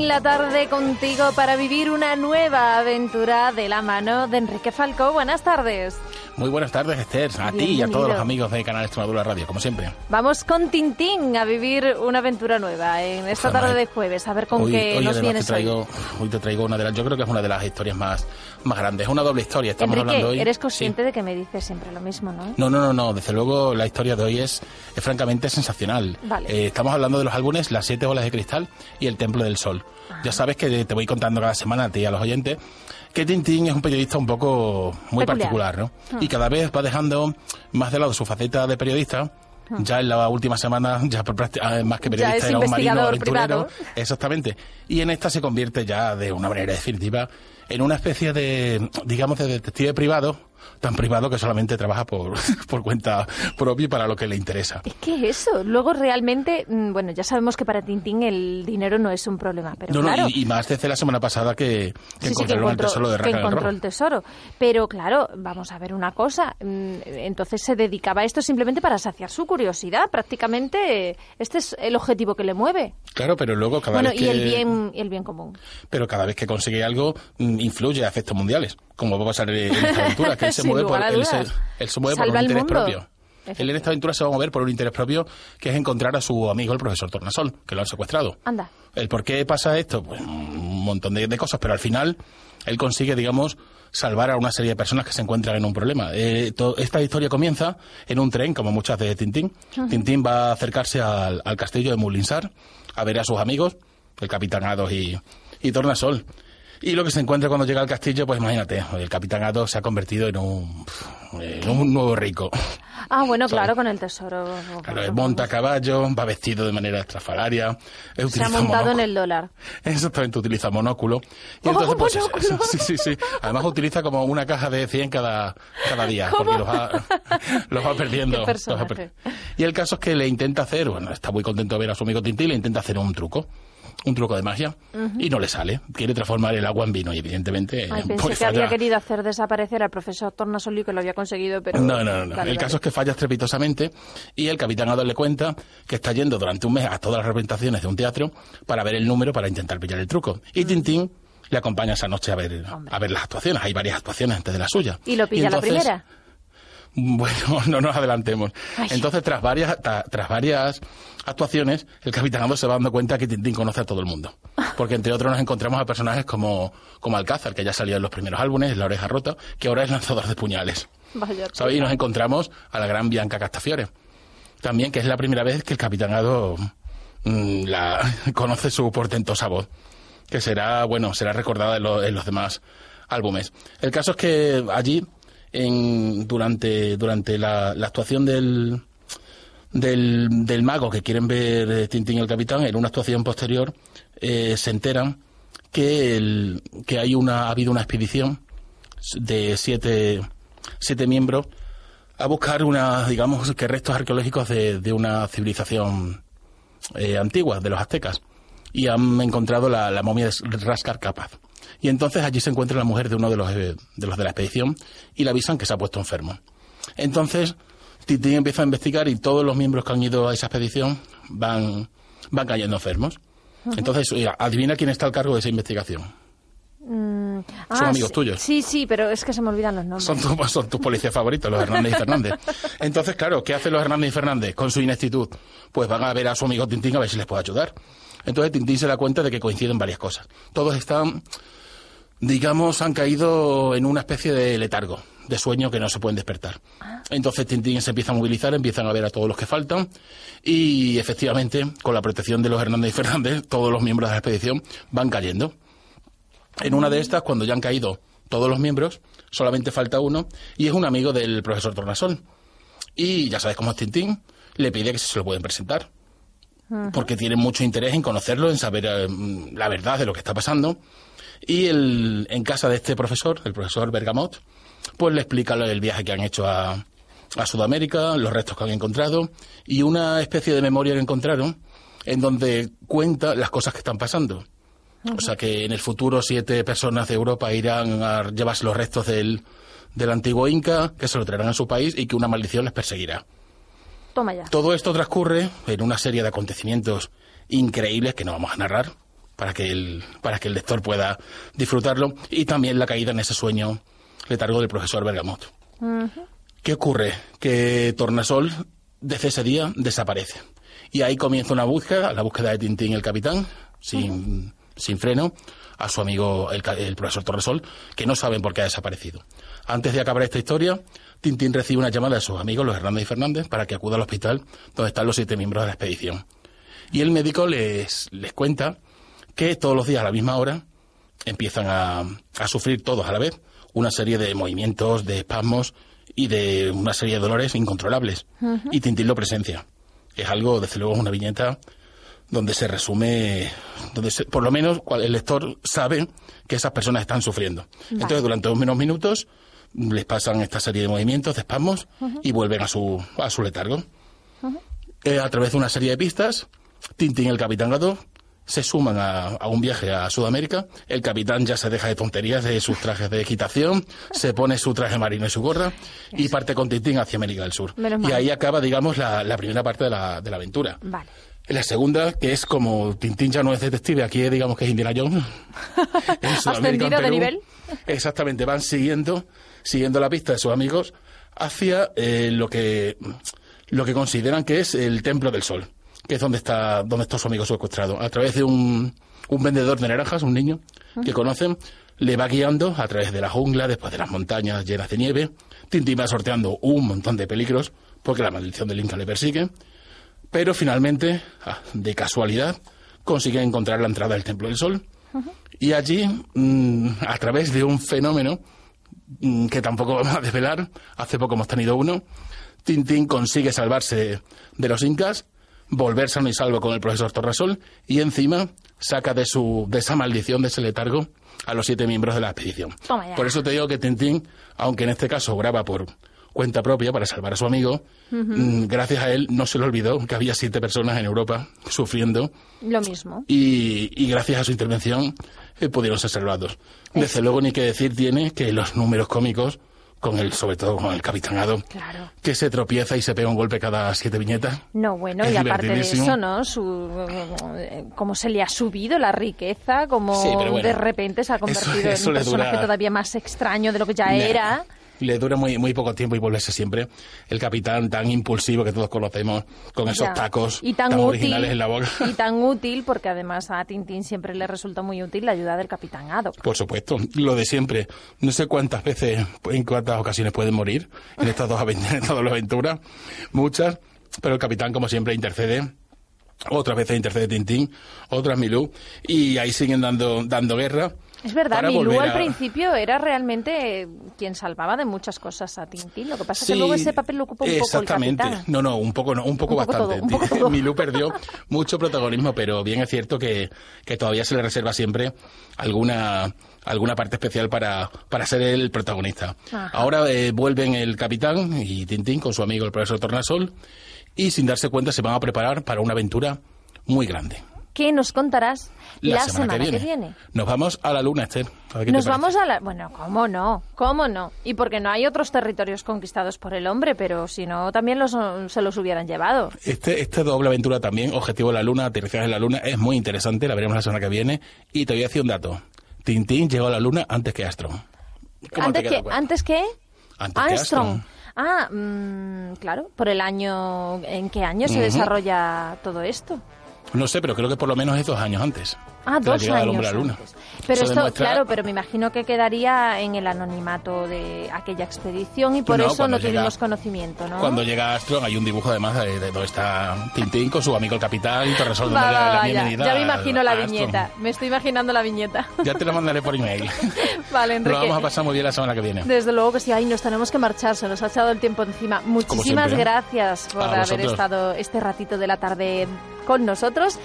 En la tarde contigo para vivir una nueva aventura de la mano de Enrique Falcó. Buenas tardes. Muy buenas tardes, Esther, a ti y a todos los amigos de Canal Extremadura Radio, como siempre. Vamos con Tintín a vivir una aventura nueva en esta tarde de jueves, a ver con qué nos vienes te traigo, hoy. te traigo una de las, yo creo que es una de las historias más, más grandes, es una doble historia, estamos hablando hoy. eres consciente de que me dices siempre lo mismo, ¿no? No, no, no, no, desde luego la historia de hoy es, francamente sensacional. Eh, estamos hablando de los álbumes Las siete olas de cristal y El templo del sol. Ya sabes que te voy contando cada semana a ti y a los oyentes que Tintín es un periodista un poco muy particular, ¿no? Ah. Y cada vez va dejando más de lado su faceta de periodista. Ah. Ya en la última semana, ya ah, más que periodista, era un marino aventurero. Exactamente. Y en esta se convierte ya de una manera definitiva en una especie de, digamos, de detective privado tan privado que solamente trabaja por, por cuenta propia y para lo que le interesa. Es que eso, luego realmente, mm, bueno, ya sabemos que para Tintín el dinero no es un problema, pero no, claro... No, y, más desde la semana pasada que, que encontró, el tesoro de Que encontró el tesoro. Pero claro, vamos a ver una cosa, mm, entonces se dedicaba a esto simplemente para saciar su curiosidad, prácticamente este es el objetivo que le mueve. Claro, pero luego cada vez que... y el bien, el bien común. Pero cada vez que consigue algo, mm, influye a efectos mundiales, como va a pasar en esta aventura, que se mueve por, él se, mueve por un interés propio. Él en esta aventura se va a mover por un interés propio, que es encontrar a su amigo el profesor Tornasol, que lo han secuestrado. Anda. ¿El por qué pasa esto? Pues un montón de, cosas, pero al final él consigue, digamos, salvar a una serie de personas que se encuentran en un problema. Eh, esta historia comienza en un tren, como muchas de Tintín. Tintín va a acercarse al, castillo de Mulinsar a ver a sus amigos, el capitán Ados y, y Tornasol. Y lo que se encuentra cuando llega al castillo, pues imagínate, el capitán Ato se ha convertido en un, un nuevo rico. Ah, bueno, claro, con el tesoro. Claro, monta a caballo, va vestido de manera estrafalaria. Se ha montado en el dólar. Exactamente, utiliza monóculo. Y entonces, pues, sí, sí, sí. Además utiliza como una caja de 100 cada, cada día, porque los va, los va perdiendo. Y el caso es que le intenta hacer, bueno, está muy contento de ver a su amigo Tintín, le intenta hacer un truco un truco de magia y no le sale. Quiere transformar el agua en vino y evidentemente... Ay, pensé pues que había querido hacer desaparecer al profesor Tornasoli que lo había conseguido, pero... No, no, no. el caso es que falla estrepitosamente y el capitán Adol le cuenta que está yendo durante un mes a todas las representaciones de un teatro para ver el número para intentar pillar el truco. Y Tintín le acompaña esa noche a ver, a ver las actuaciones. Hay varias actuaciones antes de la suya. ¿Y lo pilla la primera? Bueno, no nos adelantemos. Entonces, tras varias, tras varias actuaciones, el capitán se va dando cuenta que Tintín conoce a todo el mundo. Porque entre otros nos encontramos a personajes como, como Alcázar, que ya salió en los primeros álbumes, La oreja rota, que ahora es lanzador de puñales. Y nos encontramos a la gran Bianca Castafiore. También, que es la primera vez que el capitán mm, la, conoce su portentosa voz. Que será, bueno, será recordada en los demás álbumes. El caso es que allí en, durante, durante la, actuación del, del, mago que quieren ver eh, Tintín y el Capitán, en una actuación posterior, eh, se enteran que, el, que hay una, ha habido una expedición de siete, siete miembros a buscar una, digamos, que restos arqueológicos de, de una civilización eh, antigua, de los aztecas, y han encontrado la, la momia de Rascar Capaz. Y entonces allí se encuentra la mujer de uno de los, eh, de los de la expedición y le avisan que se ha puesto enfermo. Entonces, Tintín empieza a investigar y todos los miembros que han ido a esa expedición van, van cayendo enfermos. Entonces, adivina quién está al cargo de esa investigación. Mm, son ah, amigos tuyos. Sí, sí, pero es que se me olvidan los nombres. Son, son tus policías favoritos, los Hernández y Fernández. Entonces, claro, ¿qué hacen los Hernández y Fernández con su ineptitud? Pues van a ver a su amigo Tintín a ver si les puede ayudar. Entonces Tintín se da cuenta de que coinciden varias cosas. Todos están digamos, han caído en una especie de letargo, de sueño que no se pueden despertar. Ah. Entonces Tintín se empieza a movilizar, empiezan a ver a todos los que faltan y efectivamente, con la protección de los Hernández y Fernández, todos los miembros de la expedición van cayendo. En una de estas, cuando ya han caído todos los miembros, solamente falta uno y es un amigo del profesor Tornasol. Y ya sabes cómo es Tintín, le pide que se lo pueden presentar. Porque tiene mucho interés en conocerlo, en saber eh, la verdad de lo que está pasando y el, en casa de este profesor, el profesor Bergamot, pues le explica el viaje que han hecho a, a Sudamérica, los restos que han encontrado y una especie de memoria que encontraron en donde cuenta las cosas que están pasando. O sea que en el futuro siete personas de Europa irán a llevarse los restos del, del antiguo Inca, que se lo traerán a su país y que una maldición les perseguirá. Toma ya. Todo esto transcurre en una serie de acontecimientos increíbles que no vamos a narrar para que el, para que el lector pueda disfrutarlo. Y también la caída en ese sueño letargo del profesor Bergamot. ¿Qué ocurre? Que Tornasol desde ese día desaparece. Y ahí comienza una búsqueda, la búsqueda de Tintín el capitán, sin, sin freno, a su amigo el, el, profesor Torresol, que no saben por qué ha desaparecido. Antes de acabar esta historia, Tintín recibe una llamada de sus amigos, los Hernández y Fernández, para que acuda al hospital donde están los siete miembros de la expedición. Y el médico les, les cuenta que todos los días a la misma hora empiezan a, a sufrir todos a la vez una serie de movimientos, de espasmos y de una serie de dolores incontrolables. Y Tintín lo presencia. Es algo, desde luego, una viñeta donde se resume, donde por lo menos el lector sabe que esas personas están sufriendo. Vale. Entonces, durante unos minutos les pasan esta serie de movimientos, de espasmos, y vuelven a su, a su letargo. Eh, a través de una serie de pistas, Tintín y el Capitán Gato se suman a, a, un viaje a Sudamérica. El capitán ya se deja de tonterías de sus trajes de equitación, se pone su traje marino y su gorra y parte con Tintín hacia América del Sur. y ahí acaba, digamos, la, la primera parte de la, de la aventura. Vale. La segunda, que es como Tintín ya no es detective, aquí digamos que es Indiana Jones. Perú, de nivel? Exactamente, van siguiendo, siguiendo la pista de sus amigos hacia eh, lo que lo que consideran que es el Templo del Sol que es donde está, donde está su amigo secuestrado. A través de un, un vendedor de naranjas, un niño que conocen, le va guiando a través de la jungla, después de las montañas llenas de nieve. Tintín va sorteando un montón de peligros, porque la maldición del Inca le persigue. Pero finalmente, de casualidad, consigue encontrar la entrada del Templo del Sol. Y allí, mmm, a través de un fenómeno mmm, que tampoco vamos a desvelar, hace poco hemos tenido uno, Tintín consigue salvarse de los incas volver sano y salvo con el profesor Torrasol y encima saca de su de esa maldición, de ese letargo, a los siete miembros de la expedición. Por eso te digo que Tintín, aunque en este caso graba por cuenta propia para salvar a su amigo, uh -huh. gracias a él no se le olvidó que había siete personas en Europa sufriendo. Lo mismo. Y, y gracias a su intervención eh, pudieron ser salvados. Desde luego ni que decir tiene que los números cómicos con el, sobre todo con el capitanado, claro. que se tropieza y se pega un golpe cada siete viñetas. No, bueno, es y aparte de eso, ¿no? Su, cómo se le ha subido la riqueza, como sí, bueno, de repente se ha convertido eso, eso en un personaje dura... todavía más extraño de lo que ya era. Le dura muy, muy poco tiempo y volverse siempre el capitán tan impulsivo que todos conocemos, con esos Ya. tacos y tan, tan útil, originales en la boca. Y tan útil, porque además a Tintín siempre le resulta muy útil la ayuda del capitán Haddock. Por supuesto, lo de siempre. No sé cuántas veces, en cuántas ocasiones pueden morir en estas dos, en estas dos aventuras. Muchas, pero el capitán, como siempre, intercede. Otras veces intercede Tintín, otras Milú, y ahí siguen dando, dando guerra. Es verdad, Milú al a- principio era realmente quien salvaba de muchas cosas a Tintín. Lo que pasa es Sí, que luego ese papel lo ocupa un poco el Exactamente. No, no, un poco, no, un poco Un poco bastante. todo, un poco todo. Milú perdió mucho protagonismo, pero bien es cierto que, que todavía se le reserva siempre alguna alguna parte especial para, para ser el protagonista. Ajá. Ahora eh, vuelven el capitán y Tintín con su amigo el profesor Tornasol y sin darse cuenta se van a preparar para una aventura muy grande. ¿Qué nos contarás la, semana, que, viene? Nos vamos a la luna, Esther. A Nos vamos a la... Bueno, ¿cómo no? ¿Cómo no? Y porque no hay otros territorios conquistados por el hombre, pero si no, también los, se los hubieran llevado. Este, esta doble aventura también, Objetivo de la Luna, Aterrizaje en la Luna, es muy interesante, la veremos la semana que viene. Y te voy a decir un dato. Tintín llegó a la Luna antes que. ¿Cómo ¿Antes que? ¿Antes? Antes que Armstrong. Ah, mm, claro, por el año... ¿En qué año se desarrolla todo esto? No sé, pero creo que por lo menos es dos años antes. Ah, la dos llegada del años hombre a la Luna. Pero Eso esto, demuestra- claro, pero me imagino que quedaría en el anonimato de aquella expedición y por No, eso no llega- tuvimos conocimiento, ¿no? Cuando llega Armstrong hay un dibujo además de, de donde está Tintín con su amigo el capitán y Torresol Va, va, la va, ya, ya me imagino a la viñeta. Me estoy imaginando la viñeta. Ya te la mandaré por email. vale, Lo Enrique. vamos a pasar muy bien la semana que viene. Desde luego que sí, ahí nos tenemos que marchar, se nos ha echado el tiempo encima. Muchísimas gracias por A haber vosotros. estado este ratito de la tarde con nosotros.